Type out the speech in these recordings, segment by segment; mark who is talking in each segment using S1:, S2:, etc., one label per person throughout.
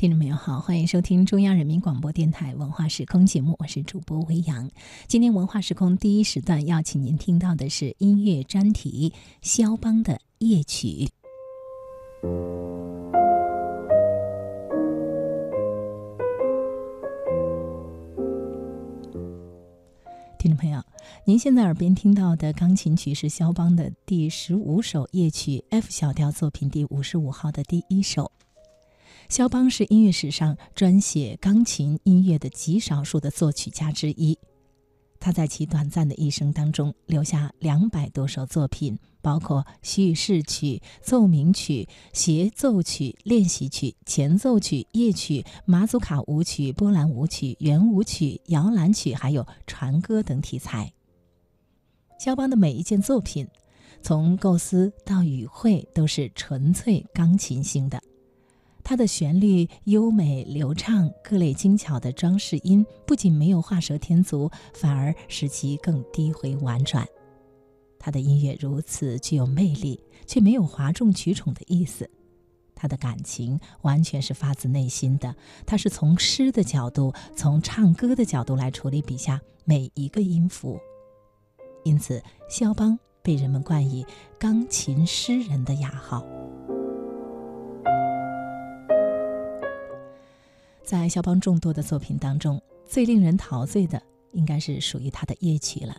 S1: 听众朋友好，欢迎收听中央人民广播电台文化时空节目，我是主播维扬。今天文化时空第一时段要请您听到的是音乐专题肖邦的夜曲。听众朋友，您现在耳边听到的钢琴曲是肖邦的第十五首夜曲 F 小调作品第五十五号的第一首。肖邦是音乐史上专写钢琴音乐的极少数的作曲家之一。他在其短暂的一生当中留下两百多首作品，包括叙事曲、奏鸣曲、协奏曲、练习曲、前奏曲、夜曲、马祖卡舞曲、波兰舞曲、圆舞曲、摇篮曲，还有船歌等题材。肖邦的每一件作品，从构思到语汇，都是纯粹钢琴性的。它的旋律优美流畅，各类精巧的装饰音不仅没有画蛇添足，反而使其更低回婉转。他的音乐如此具有魅力，却没有哗众取宠的意思。他的感情完全是发自内心的，他是从诗的角度，从唱歌的角度来处理笔下每一个音符。因此，肖邦被人们冠以“钢琴诗人”的雅号。在肖邦众多的作品当中，最令人陶醉的应该是属于他的夜曲了。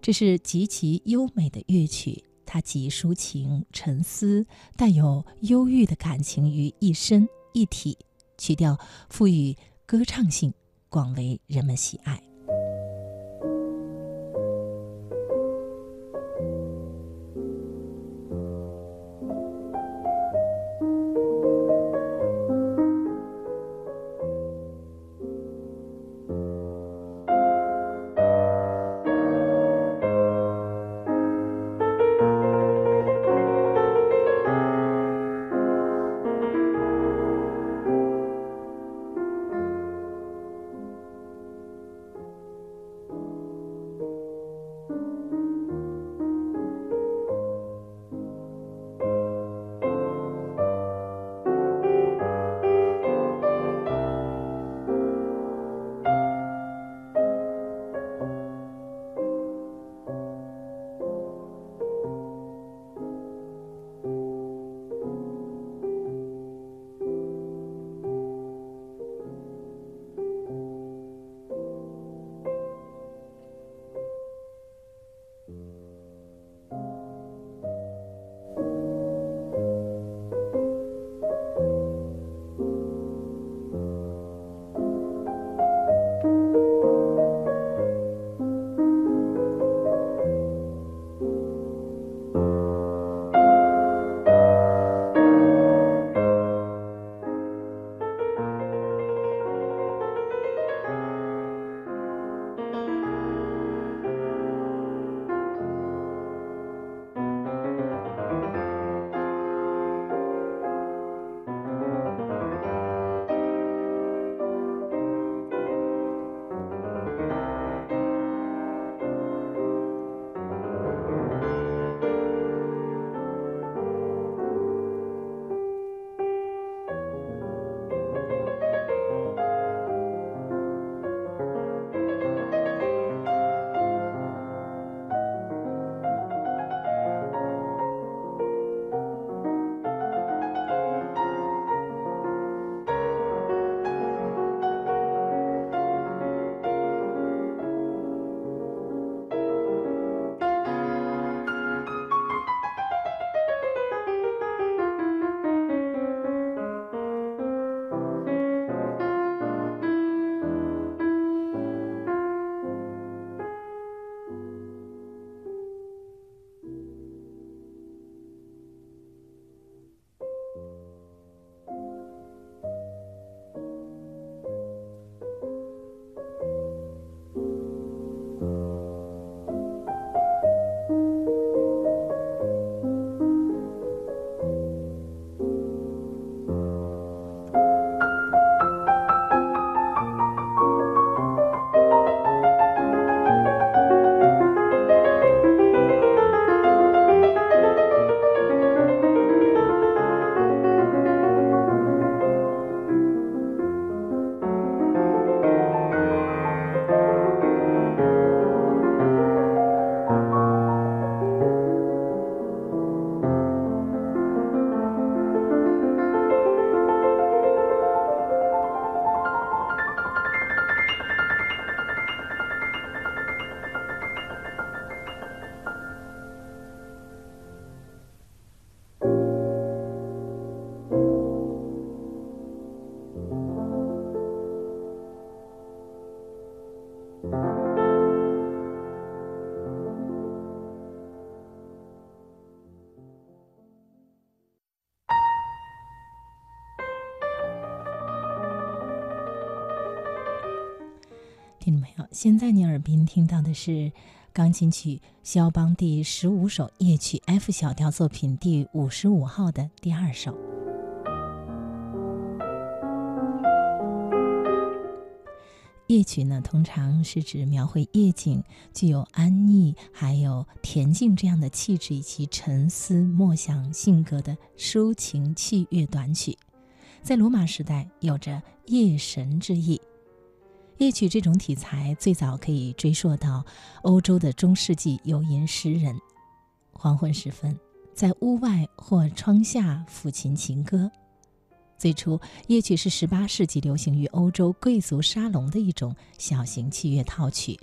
S1: 这是极其优美的乐曲，它集抒情、沉思，带有忧郁的感情于一身一体，曲调赋予歌唱性，广为人们喜爱。现在你耳边听到的是钢琴曲肖邦第十五首夜曲 F 小调作品第五十五号的第二首。夜曲呢，通常是指描绘夜景，具有安逸还有恬静这样的气质以及沉思默想性格的抒情器乐短曲，在罗马时代有着夜神之意。夜曲这种题材最早可以追溯到欧洲的中世纪游吟诗人。黄昏时分，在屋外或窗下抚琴情歌。最初，夜曲是18世纪流行于欧洲贵族沙龙的一种小型器乐套曲。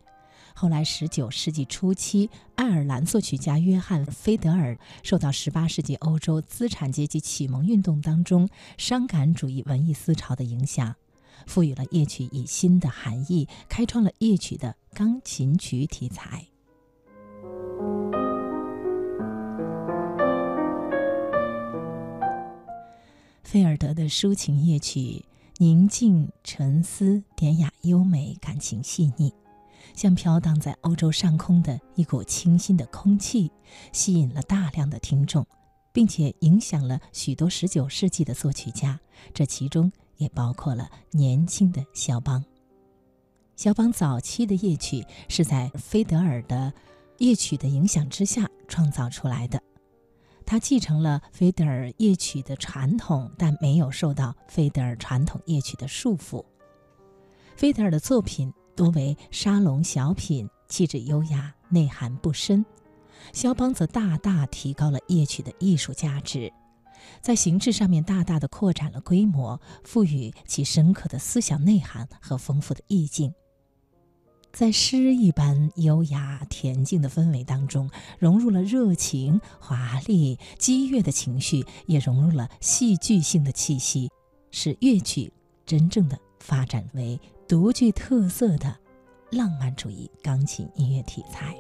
S1: 后来，19世纪初期，爱尔兰作曲家约翰·菲德尔受到18世纪欧洲资产阶级启蒙运动当中伤感主义文艺思潮的影响。赋予了夜曲以新的含义，开创了夜曲的钢琴曲题材。菲尔德的抒情夜曲，宁静沉思，典雅优美，感情细腻，像飘荡在欧洲上空的一股清新的空气，吸引了大量的听众，并且影响了许多19世纪的作曲家。这其中。也包括了年轻的肖邦。肖邦早期的夜曲是在菲德尔的夜曲的影响之下创造出来的，他继承了菲德尔夜曲的传统，但没有受到菲德尔传统夜曲的束缚。菲德尔的作品多为沙龙小品，气质优雅，内涵不深；肖邦则大大提高了夜曲的艺术价值。在形制上面大大的扩展了规模，赋予其深刻的思想内涵和丰富的意境。在诗一般优雅恬静的氛围当中，融入了热情、华丽、激越的情绪，也融入了戏剧性的气息，使乐曲真正的发展为独具特色的浪漫主义钢琴音乐题材。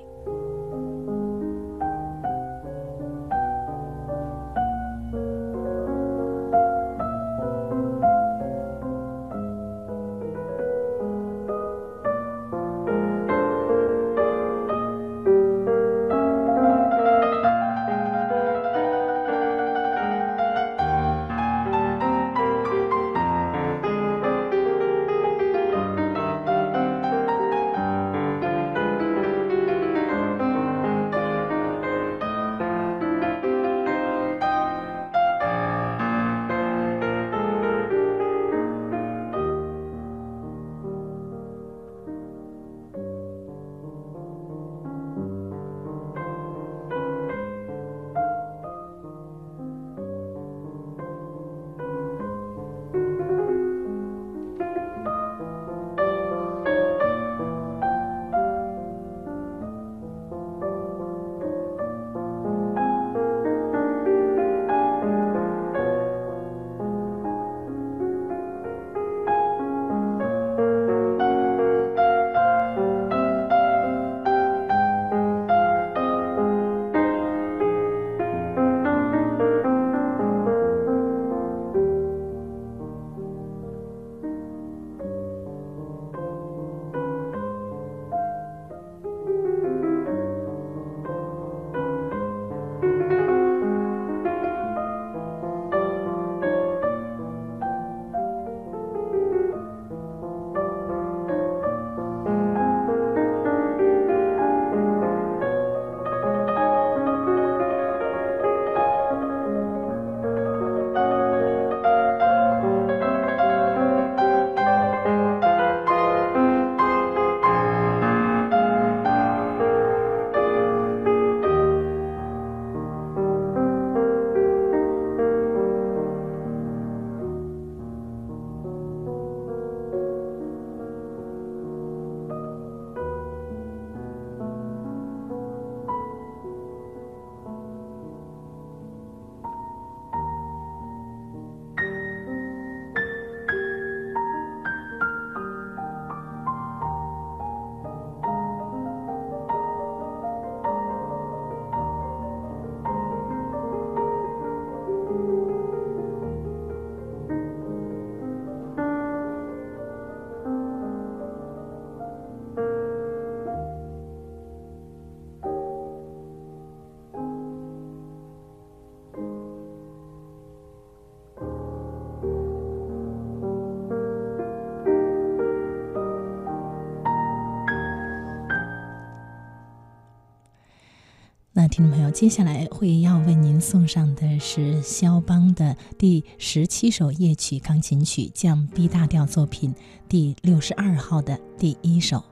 S1: 听众朋友，接下来会要为您送上的是肖邦的第十七首夜曲钢琴曲降 B 大调作品第六十二号的第一首。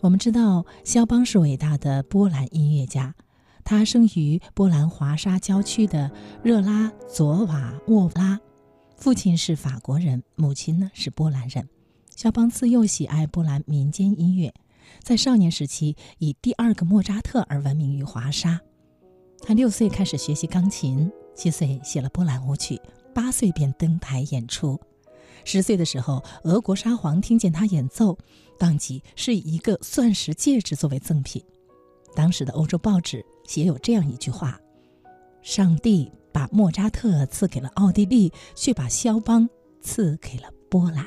S1: 我们知道，肖邦是伟大的波兰音乐家，他生于波兰华沙郊区的热拉佐瓦沃拉，父亲是法国人，母亲呢是波兰人。肖邦自幼喜爱波兰民间音乐。在少年时期，以第二个莫扎特而闻名于华沙。他六岁开始学习钢琴，七岁写了波兰舞曲，八岁便登台演出。十岁的时候，俄国沙皇听见他演奏，当即是以一个钻石戒指作为赠品。当时的欧洲报纸写有这样一句话：“上帝把莫扎特赐给了奥地利，却把肖邦赐给了波兰。”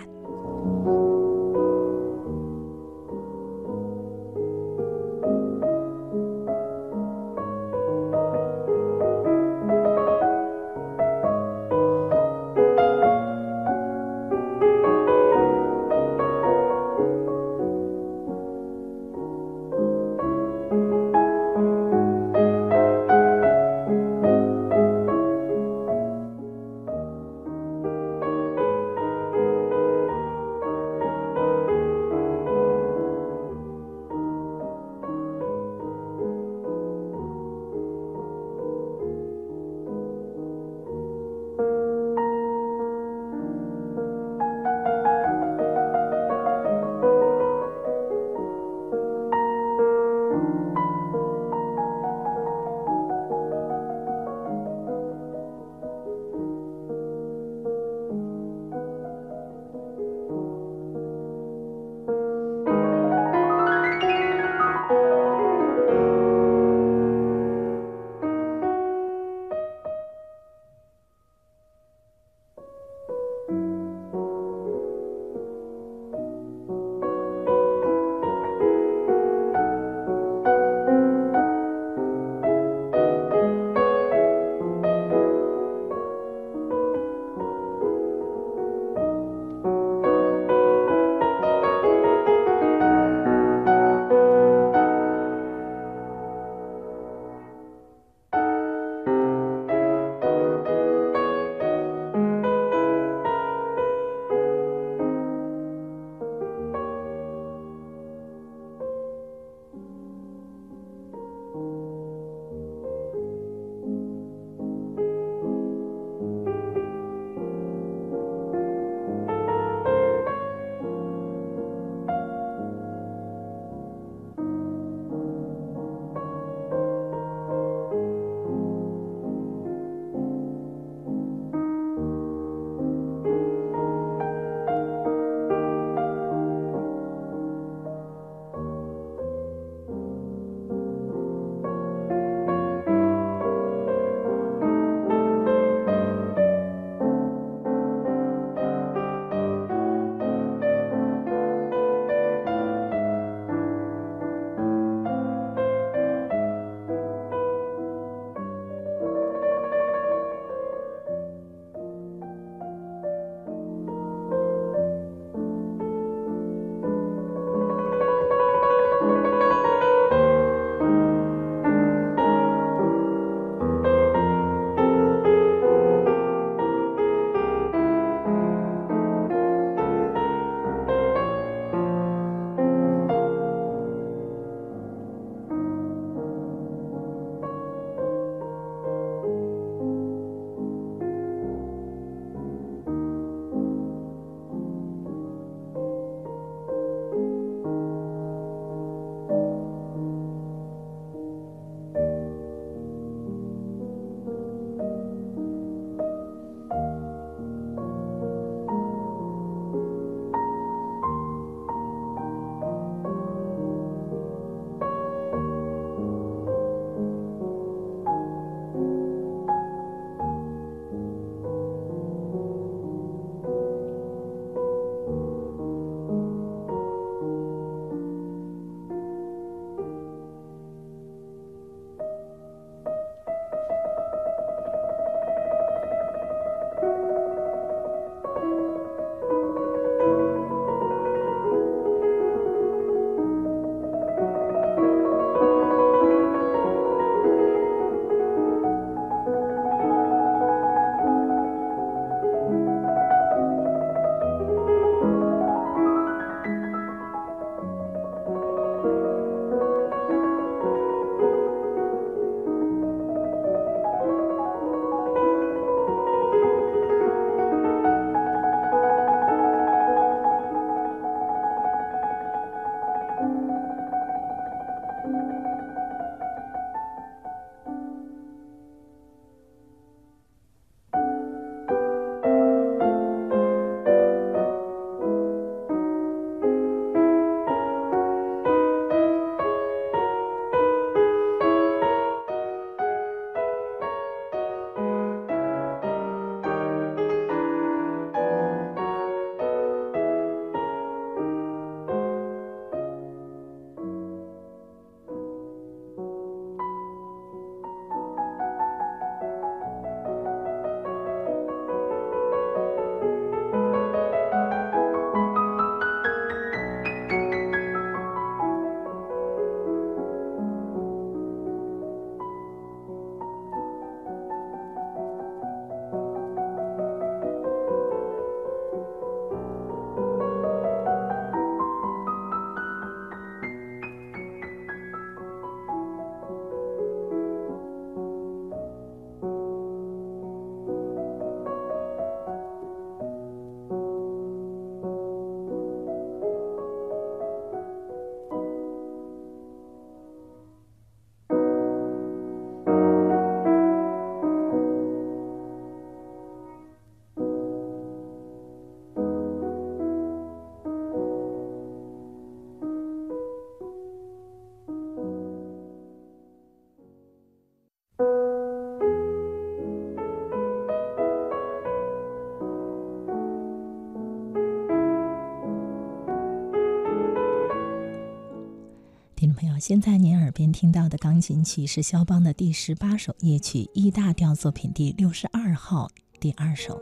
S1: 现在您耳边听到的钢琴曲是肖邦的第十八首夜曲 E 大调作品第六十二号第二首。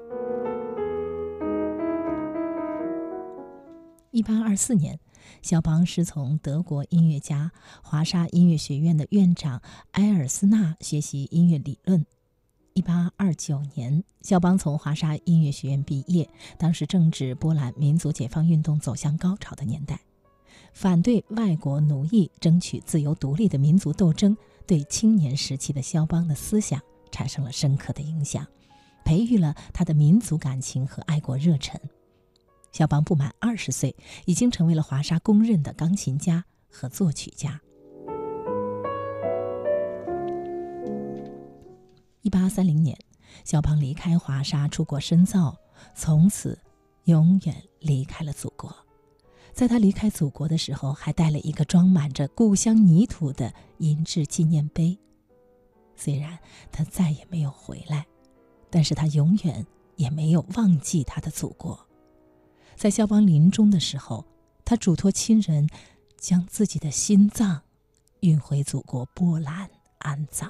S1: 一八二四年，肖邦师从德国音乐家华沙音乐学院的院长埃尔斯纳学习音乐理论。一八二九年，肖邦从华沙音乐学院毕业。当时正值波兰民族解放运动走向高潮的年代。反对外国奴役、争取自由独立的民族斗争，对青年时期的肖邦的思想产生了深刻的影响，培育了他的民族感情和爱国热忱。肖邦不满二十岁，已经成为了华沙公认的钢琴家和作曲家。一八三零年，肖邦离开华沙，出国深造，从此永远离开了祖国。在他离开祖国的时候，还带了一个装满着故乡泥土的银质纪念碑。虽然他再也没有回来，但是他永远也没有忘记他的祖国。在肖邦临终的时候，他嘱托亲人，将自己的心脏运回祖国波兰安葬。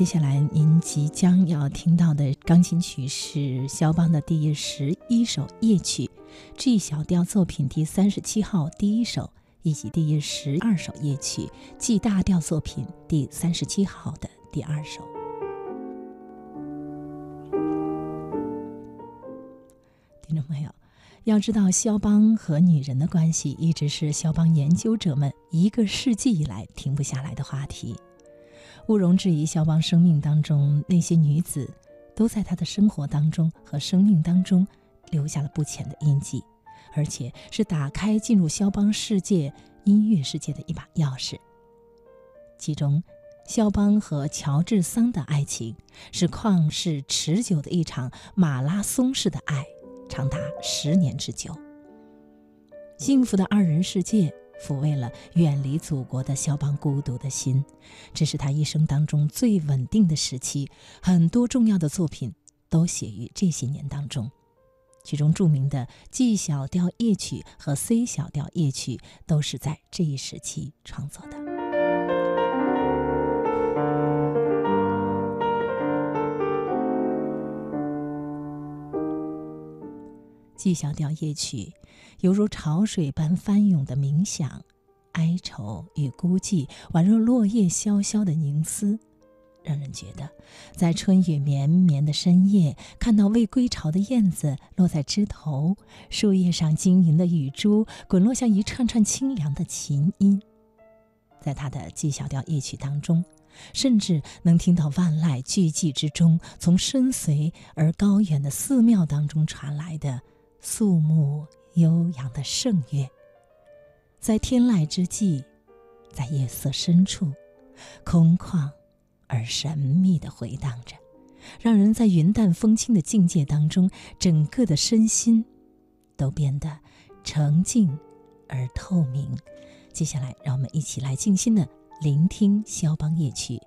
S1: 接下来您即将要听到的钢琴曲是肖邦的第十一首夜曲，G 小调作品第三十七号第一首，以及第十二首夜曲 G 大调作品第三十七号的第二首。听众朋友，要知道肖邦和女人的关系一直是肖邦研究者们一个世纪以来停不下来的话题。毋容置疑，肖邦生命当中那些女子，都在他的生活当中和生命当中留下了不浅的印记，而且是打开进入肖邦世界音乐世界的一把钥匙。其中，肖邦和乔治桑的爱情是旷世持久的一场马拉松式的爱，长达十年之久。幸福的二人世界。抚慰了远离祖国的肖邦孤独的心，这是他一生当中最稳定的时期。很多重要的作品都写于这些年当中，其中著名的 G 小调夜曲和 C 小调夜曲都是在这一时期创作的。G 小调夜曲。犹如潮水般翻涌的冥想，哀愁与孤寂，宛若落叶萧萧的凝思，让人觉得，在春雨绵绵的深夜，看到未归巢的燕子落在枝头，树叶上晶莹的雨珠滚落下一串串清凉的琴音。在他的 G 小调夜曲当中，甚至能听到万籁俱寂之中，从深邃而高远的寺庙当中传来的肃穆。悠扬的圣乐，在天籁之际，在夜色深处，空旷而神秘的回荡着，让人在云淡风轻的境界当中，整个的身心都变得澄净而透明。接下来，让我们一起来静心的聆听肖邦夜曲。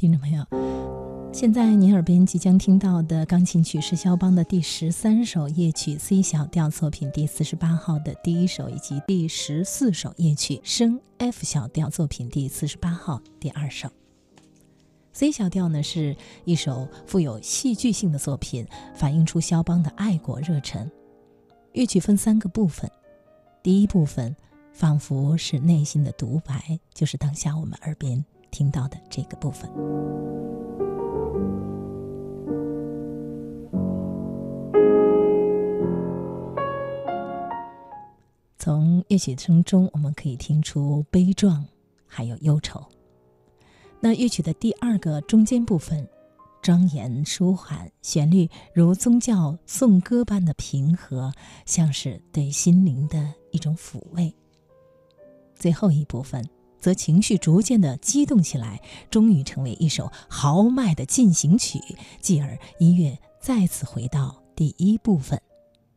S1: 听众朋友，现在您耳边即将听到的钢琴曲是肖邦的第十三首夜曲 C 小调作品第四十八号的第一首，以及第十四首夜曲升 F 小调作品第四十八号第二首。C 小调呢是一首富有戏剧性的作品，反映出肖邦的爱国热忱。乐曲分三个部分，第一部分仿佛是内心的独白，就是当下我们耳边听到的这个部分。从乐曲声中，我们可以听出悲壮，还有忧愁。那乐曲的第二个中间部分，庄严舒缓，旋律如宗教颂歌般的平和，像是对心灵的一种抚慰。最后一部分则情绪逐渐的激动起来，终于成为一首豪迈的进行曲，继而音乐再次回到第一部分，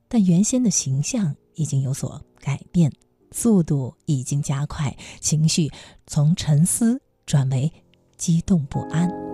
S1: 但原先的形象已经有所改变，速度已经加快，情绪从沉思转为。激动不安。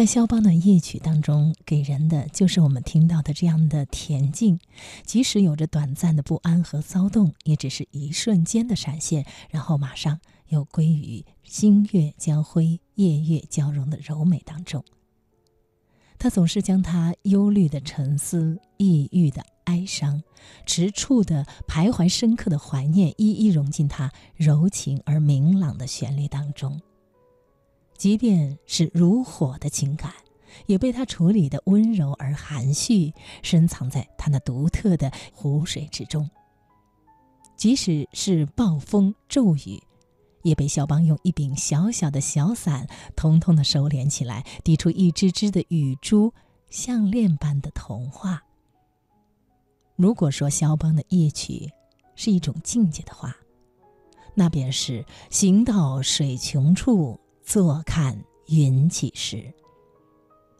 S1: 在肖邦的夜曲当中，给人的就是我们听到的这样的恬静，即使有着短暂的不安和骚动，也只是一瞬间的闪现，然后马上又归于星月交辉、夜月交融的柔美当中。他总是将他忧虑的沉思、抑郁的哀伤、迟触的徘徊、深刻的怀念，一一融进他柔情而明朗的旋律当中。即便是如火的情感，也被他处理的温柔而含蓄，深藏在他那独特的湖水之中。即使是暴风骤雨。也被肖邦用一柄小小的小伞，通通的收敛起来，滴出一只只的雨珠，项链般的童话。如果说肖邦的夜曲是一种境界的话，那便是行到水穷处，坐看云起时。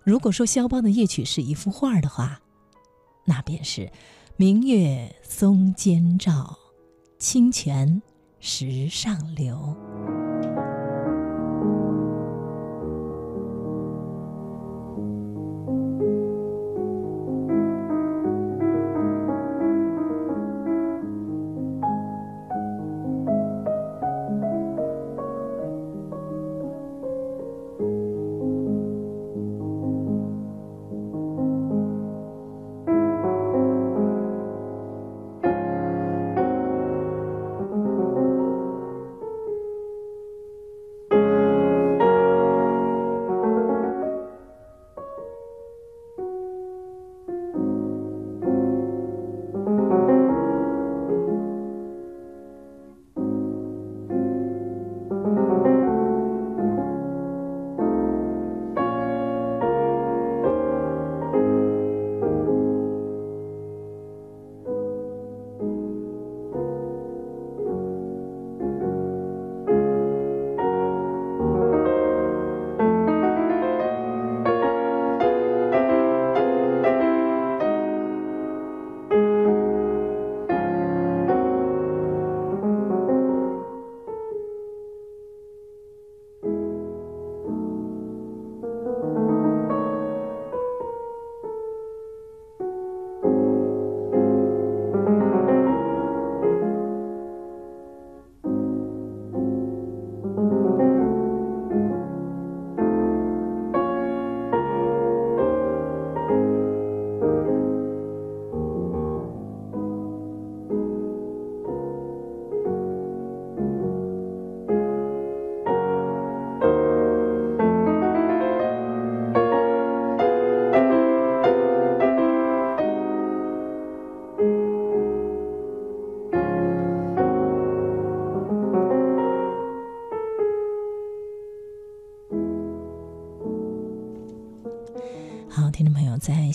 S1: 如果说肖邦的夜曲是一幅画的话，那便是明月松间照，清泉。石上流。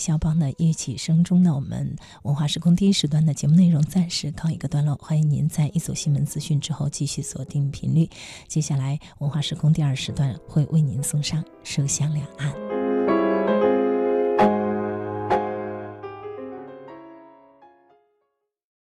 S1: 肖邦的乐曲声中呢，我们文化时空第一时段的节目内容暂时告一个段落。欢迎您在一组新闻资讯之后继续锁定频率。接下来，文化时空第二时段会为您送上《书香两岸》。